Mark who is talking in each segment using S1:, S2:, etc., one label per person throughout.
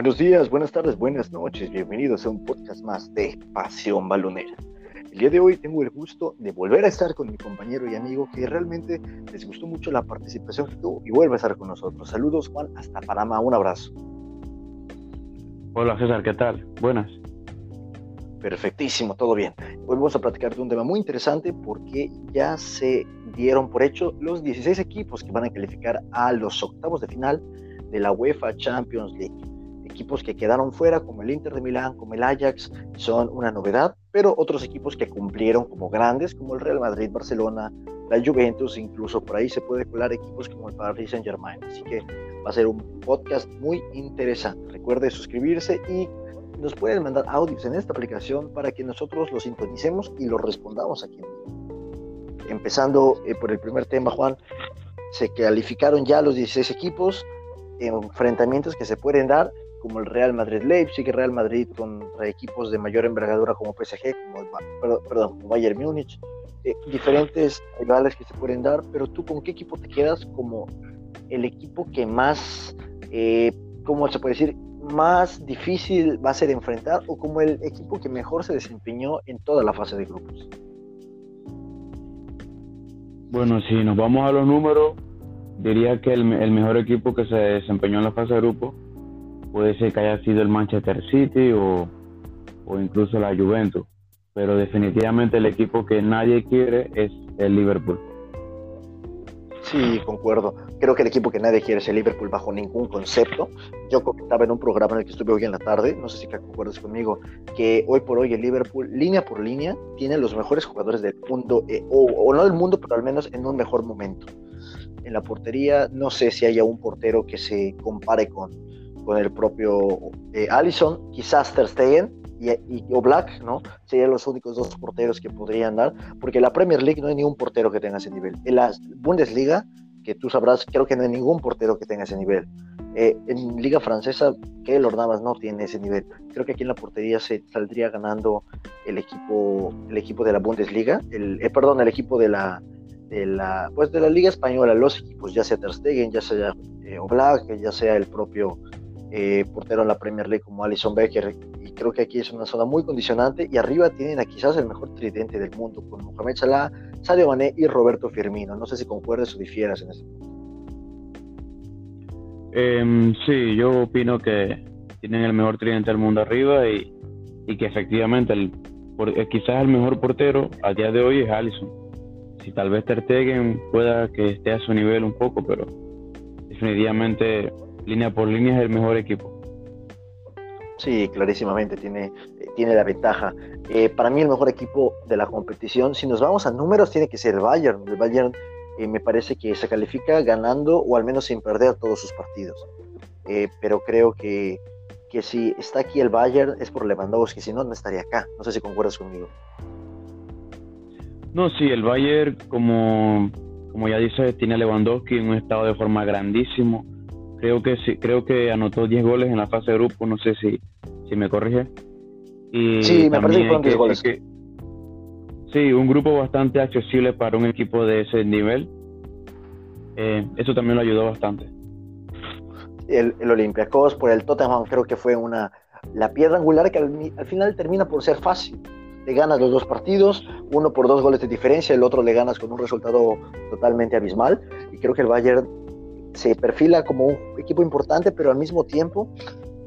S1: Buenos días, buenas tardes, buenas noches. Bienvenidos a un podcast más de Pasión Balonera. El día de hoy tengo el gusto de volver a estar con mi compañero y amigo que realmente les gustó mucho la participación que tuvo y vuelve a estar con nosotros. Saludos Juan, hasta Panamá, un abrazo.
S2: Hola César, ¿qué tal? Buenas.
S1: Perfectísimo, todo bien. Hoy vamos a platicar de un tema muy interesante porque ya se dieron por hecho los 16 equipos que van a calificar a los octavos de final de la UEFA Champions League equipos que quedaron fuera, como el Inter de Milán, como el Ajax, son una novedad, pero otros equipos que cumplieron como grandes, como el Real Madrid, Barcelona, la Juventus, incluso por ahí se puede colar equipos como el Paris Saint Germain. Así que va a ser un podcast muy interesante. Recuerde suscribirse y nos pueden mandar audios en esta aplicación para que nosotros los sintonicemos y los respondamos aquí. Empezando eh, por el primer tema, Juan, se calificaron ya los 16 equipos, enfrentamientos que se pueden dar como el Real Madrid Leipzig, el Real Madrid contra equipos de mayor envergadura como PSG, como perdón, como Bayern Múnich, eh, diferentes rivales que se pueden dar, pero tú con qué equipo te quedas como el equipo que más, eh, ¿cómo se puede decir? más difícil va a ser enfrentar o como el equipo que mejor se desempeñó en toda la fase de grupos.
S2: Bueno, si nos vamos a los números, diría que el, el mejor equipo que se desempeñó en la fase de grupos puede ser que haya sido el Manchester City o, incluso la Juventus, pero definitivamente el equipo que nadie quiere es el Liverpool.
S1: Sí, concuerdo. Creo que el equipo que nadie quiere es el Liverpool bajo ningún concepto. Yo comentaba en un programa en el que estuve hoy en la tarde, no sé si concuerdas conmigo, que hoy por hoy el Liverpool, línea por línea, tiene los mejores jugadores del mundo, eh, o, o, no del mundo, pero al menos en un mejor momento. En la portería, no sé si haya un portero que se compare con, con el propio eh, Allison, quizás Ter Stegen y, y, o Black, ¿no? Serían los únicos dos porteros que podrían dar, porque en la Premier League no hay ningún portero que tenga ese nivel. En la Bundesliga, que tú sabrás, creo que no hay ningún portero que tenga ese nivel. Eh, en Liga Francesa, el Navas no tiene ese nivel. Creo que aquí en la portería se saldría ganando el equipo, el equipo de la Bundesliga, el, eh, perdón, el equipo de la, de la, pues de la Liga Española, los equipos, ya sea Ter Stegen, ya sea eh, Oblak, ya sea el propio eh, portero en la Premier League como Alison Becker, y creo que aquí es una zona muy condicionante, y arriba tienen a quizás el mejor tridente del mundo, con Mohamed Salah, Sadio Mané y Roberto Firmino. No sé si concuerdes o difieras en ese punto.
S2: Em, sí, yo opino que tienen el mejor tridente del mundo arriba y, que efectivamente el, eh, quizás el mejor portero a día de hoy es Alison. Si tal vez Ter Stegen pueda que esté a su nivel un poco, pero definitivamente línea por línea es el mejor equipo.
S1: Sí, clarísimamente tiene, tiene la ventaja. Eh, para mí el mejor equipo de la competición, si nos vamos a números, tiene que ser el Bayern. El Bayern eh, me parece que se califica ganando o al menos sin perder todos sus partidos. Eh, pero creo que, que si está aquí el Bayern es por Lewandowski, si no, no estaría acá. No sé si concuerdas conmigo.
S2: No, sí, el Bayern, como, como ya dice, tiene a Lewandowski en un estado de forma grandísimo Creo que sí, creo que anotó 10 goles en la fase de grupo, no sé si, si me corrige.
S1: Y sí, me parece que fueron 10 goles.
S2: sí, un grupo bastante accesible para un equipo de ese nivel. Eh, eso también lo ayudó bastante.
S1: El, el Olympiacos por el Tottenham creo que fue una la piedra angular que al, al, final termina por ser fácil. Le ganas los dos partidos, uno por dos goles de diferencia, el otro le ganas con un resultado totalmente abismal. Y creo que el Bayern se perfila como un equipo importante, pero al mismo tiempo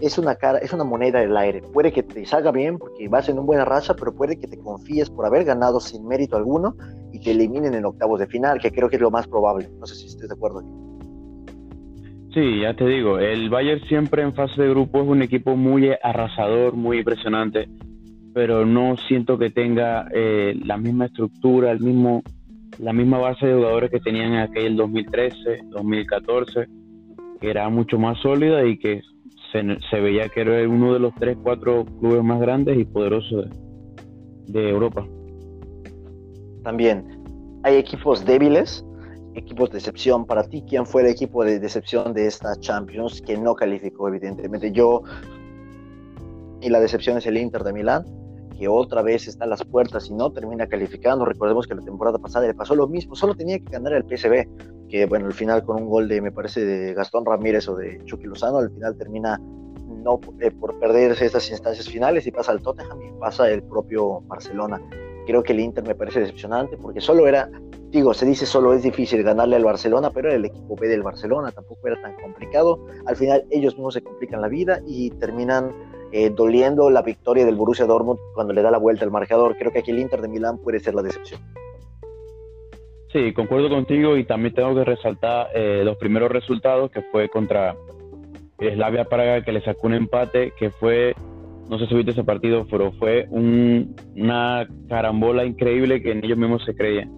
S1: es una cara, es una moneda del aire. Puede que te salga bien porque vas en una buena racha, pero puede que te confíes por haber ganado sin mérito alguno y te eliminen en octavos de final, que creo que es lo más probable. No sé si estés de acuerdo.
S2: Sí, ya te digo, el Bayern siempre en fase de grupo es un equipo muy arrasador, muy impresionante, pero no siento que tenga eh, la misma estructura, el mismo la misma base de jugadores que tenían en aquel 2013, 2014, que era mucho más sólida y que se, veía que era uno de los 3, 4 clubes más grandes y poderosos de, Europa.
S1: También hay equipos débiles, equipos de excepción. Para ti, ¿quién fue el equipo de decepción de esta Champions que no calificó, evidentemente? Yo, y la decepción es el Inter de Milán que otra vez está a las puertas y no termina calificando. Recordemos que la temporada pasada le pasó lo mismo, solo tenía que ganar el PSV, que bueno, al final con un gol de, me parece, de Gastón Ramírez o de Chucky Lozano, al final termina no eh, por perderse estas instancias finales y pasa al Tottenham y pasa el propio Barcelona. Creo que el Inter me parece decepcionante porque solo era, digo, se dice solo es difícil ganarle al Barcelona, pero era el equipo B del Barcelona, tampoco era tan complicado. Al final ellos mismos se complican la vida y terminan eh, doliendo la victoria del Borussia Dortmund cuando le da la vuelta al marcador. Creo que aquí el Inter de Milán puede ser la decepción.
S2: Sí, concuerdo contigo y también tengo que resaltar eh, los primeros resultados que fue contra Slavia Praga que le sacó un empate que fue, no sé si viste ese partido, pero fue una carambola increíble que en ellos mismos se creían.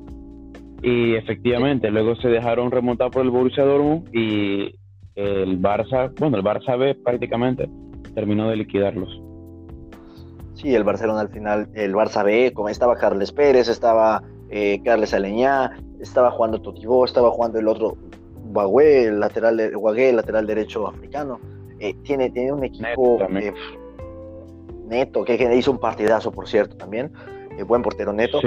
S2: Y efectivamente, luego se dejaron remontar por el Borussia Dortmund y el Barça, bueno, el Barça B prácticamente terminó de liquidarlos.
S1: Sí, el Barcelona al final, el Barça B, como estaba Carles Pérez, estaba eh, Carles Aleñá, estaba jugando Totibó, estaba jugando el otro Guagué, el lateral, lateral derecho africano. Eh, tiene, tiene un equipo neto, eh, que, hizo un partidazo, por cierto, también. Eh, buen portero neto.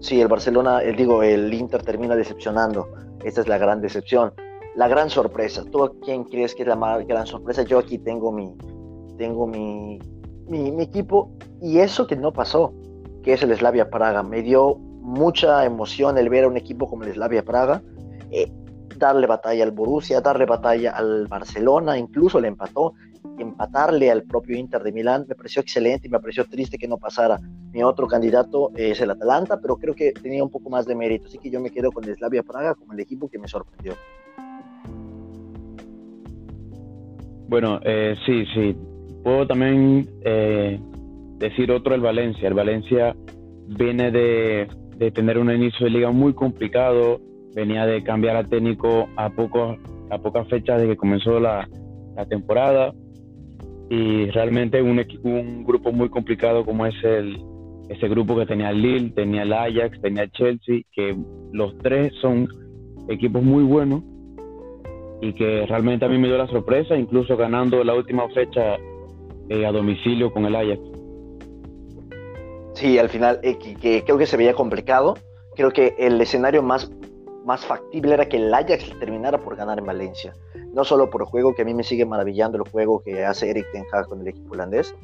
S1: Sí, el Barcelona, el, digo, el Inter termina decepcionando. Esta es la gran decepción. La gran sorpresa. ¿Tú quién crees que es la más gran sorpresa? Yo aquí tengo mi, tengo mi, mi equipo y eso que no pasó, que es el Slavia Praga. Me dio mucha emoción el ver a un equipo como el Slavia Praga eh, darle batalla al Borussia, darle batalla al Barcelona, incluso le empató, empatarle al propio Inter de Milán, me pareció excelente y me pareció triste que no pasara. Mi otro candidato es el Atalanta, pero creo que tenía un poco más de mérito, así que yo me quedo con el Slavia Praga como el equipo que me sorprendió.
S2: Bueno, eh, sí, sí. Puedo también eh, decir otro, el Valencia. El Valencia viene de tener un inicio de liga muy complicado, venía de cambiar a técnico a, poco, a pocas fechas de que comenzó la, temporada y realmente un, un grupo muy complicado como es el, ese grupo que tenía el Lille, tenía el Ajax, tenía el Chelsea, que los tres son equipos muy buenos y que realmente a mí me dio la sorpresa, incluso ganando la última fecha eh, a domicilio con el Ajax.
S1: Sí, al final eh, creo que se veía complicado. Creo que el escenario más, más factible era que el Ajax terminara por ganar en Valencia. No solo por el juego, que a mí me sigue maravillando el juego que hace Eric Ten Hag con el equipo holandés,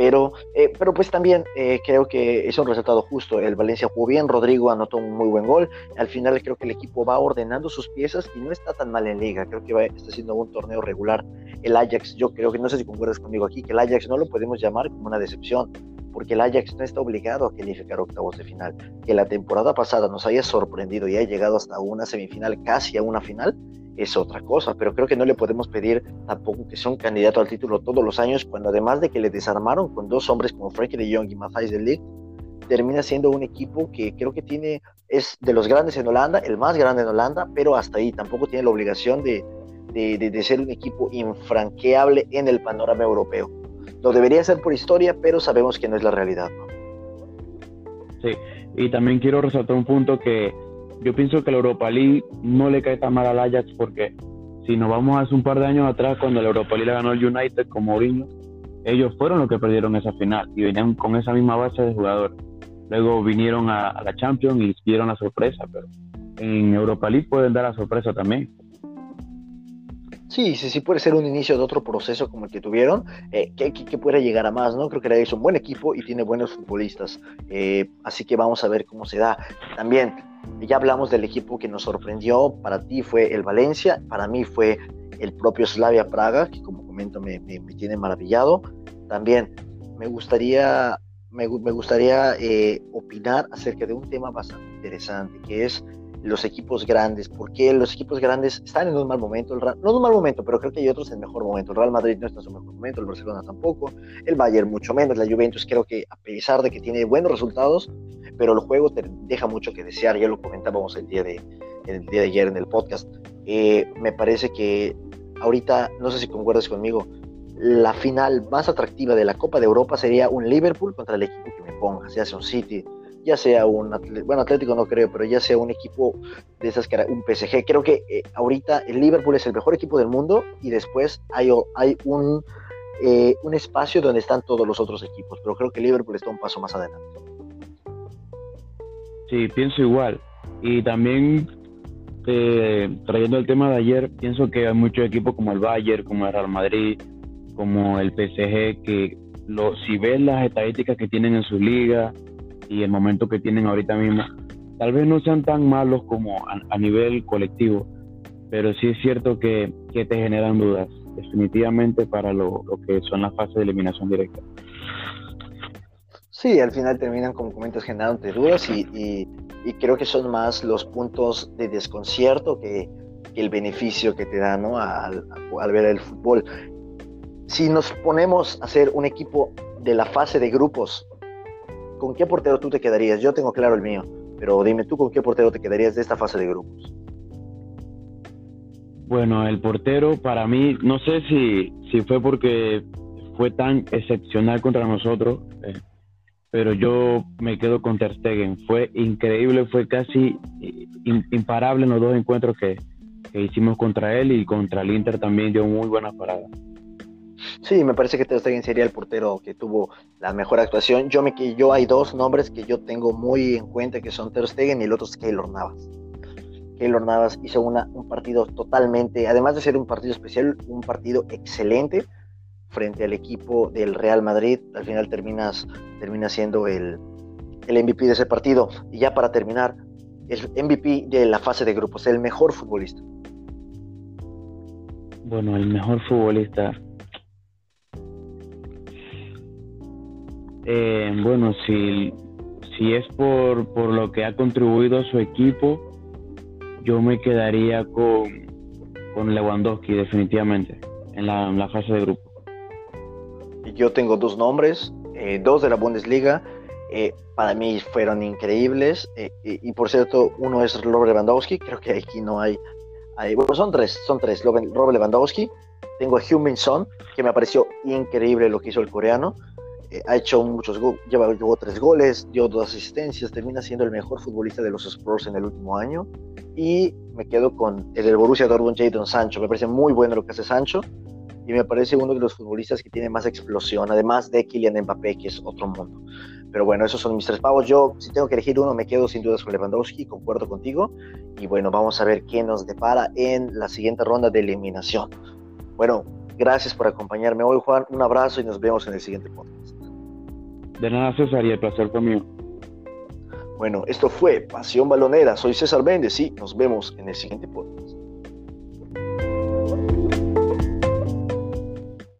S1: pero, eh, pero pues también eh, creo que es un resultado justo. El Valencia jugó bien, Rodrigo anotó un muy buen gol. Al final creo que el equipo va ordenando sus piezas y no está tan mal en liga. Creo que va, está haciendo un torneo regular. El Ajax, yo creo que no sé si concuerdas conmigo aquí, que el Ajax no lo podemos llamar como una decepción porque el Ajax no está obligado a calificar octavos de final. Que la temporada pasada nos haya sorprendido y haya llegado hasta una semifinal, casi a una final, es otra cosa, pero creo que no le podemos pedir tampoco que sea un candidato al título todos los años, cuando además de que le desarmaron con dos hombres como Frankie de Jong y Matthijs de Ligt, termina siendo un equipo que creo que tiene, es de los grandes en Holanda, el más grande en Holanda, pero hasta ahí tampoco tiene la obligación de, de, de ser un equipo infranqueable en el panorama europeo. Lo debería ser por historia, pero sabemos que no es la realidad.
S2: Sí, y también quiero resaltar un punto que yo pienso que la Europa League no le cae tan mal al Ajax porque si nos vamos hace un par de años atrás cuando la Europa League ganó el United con Mourinho, ellos fueron los que perdieron esa final y venían con esa misma base de jugadores. Luego vinieron a, a la Champions y dieron la sorpresa, pero en Europa League pueden dar la sorpresa también.
S1: Sí, sí, sí puede ser un inicio de otro proceso como el que tuvieron, eh, que, que, pueda llegar a más, ¿no? Creo que es un buen equipo y tiene buenos futbolistas, eh, así que vamos a ver cómo se da. También, ya hablamos del equipo que nos sorprendió, para ti fue el Valencia, para mí fue el propio Slavia Praga, que como comento me, me, tiene maravillado. También me gustaría, me, me gustaría eh, opinar acerca de un tema bastante interesante, que es los equipos grandes, porque los equipos grandes están en un mal momento, el no en un mal momento, pero creo que hay otros en mejor momento. El Real Madrid no está en su mejor momento, el Barcelona tampoco, el Bayern mucho menos, la Juventus creo que a pesar de que tiene buenos resultados, pero el juego te deja mucho que desear, ya lo comentábamos el día de, el día de ayer en el podcast. Eh, me parece que ahorita, no sé si concuerdas conmigo, la final más atractiva de la Copa de Europa sería un Liverpool contra el equipo que me ponga, sea un City, ya sea un bueno Atlético no creo, pero ya sea un equipo de esas que un PSG. Creo que eh, ahorita el Liverpool es el mejor equipo del mundo y después hay, hay un, eh, un espacio donde están todos los otros equipos, pero creo que Liverpool está un paso más adelante.
S2: Sí, pienso igual. Y también eh, trayendo el tema de ayer, pienso que hay muchos equipos como el Bayern, como el Real Madrid, como el PSG, que lo, si ves las estadísticas que tienen en su liga y el momento que tienen ahorita mismo, tal vez no sean tan malos como a, nivel colectivo, pero sí es cierto que, te generan dudas, definitivamente para lo, que son las fases de eliminación directa.
S1: Sí, al final terminan, como comentas, generando dudas y, creo que son más los puntos de desconcierto que, el beneficio que te da ¿no? al, al, ver el fútbol. Si nos ponemos a hacer un equipo de la fase de grupos, ¿con qué portero tú te quedarías? Yo tengo claro el mío. Pero dime tú con qué portero te quedarías de esta fase de grupos.
S2: Bueno, el portero para mí, no sé si, si fue porque fue tan excepcional contra nosotros, eh, pero yo me quedo con Ter Stegen. Fue increíble, fue casi imparable en los dos encuentros que, que hicimos contra él y contra el Inter también dio muy buenas paradas.
S1: Sí, me parece que Ter Stegen sería el portero que tuvo la mejor actuación. Yo, me, yo hay dos nombres que yo tengo muy en cuenta que son Ter Stegen y el otro es Keylor Navas. Keylor Navas hizo una, un partido totalmente, además de ser un partido especial, un partido excelente frente al equipo del Real Madrid. Al final terminas, termina siendo el, el MVP de ese partido. Y ya para terminar, el MVP de la fase de grupos, el mejor futbolista.
S2: Bueno, el mejor futbolista Eh, bueno, si, si es por, por lo que ha contribuido su equipo, yo me quedaría con, con Lewandowski definitivamente en la, fase de grupo.
S1: Yo tengo dos nombres, eh, dos de la Bundesliga. Eh, para mí fueron increíbles. y, por cierto, uno es Robert Lewandowski. Creo que aquí no hay. bueno, son tres, son tres. Robert Lewandowski. Tengo a Heung-Min Son, que me pareció increíble lo que hizo el coreano. Eh, ha hecho muchos goles, llevó tres goles, dio dos asistencias, termina siendo el mejor futbolista de los Spurs en el último año. Y me quedo con el del Borussia Dortmund, Jadon Sancho. Me parece muy bueno lo que hace Sancho y me parece uno de los futbolistas que tiene más explosión, además de Kylian Mbappé, que es otro mundo. Pero bueno, esos son mis tres pavos. Yo, si tengo que elegir uno, me quedo sin dudas con Lewandowski, concuerdo contigo. Y bueno, vamos a ver qué nos depara en la siguiente ronda de eliminación. Bueno, gracias por acompañarme hoy, Juan. Un abrazo y nos vemos en el siguiente podcast.
S2: De nada, César, y el placer conmigo.
S1: Bueno, esto fue Pasión Balonera. Soy César Méndez y nos vemos en el siguiente podcast.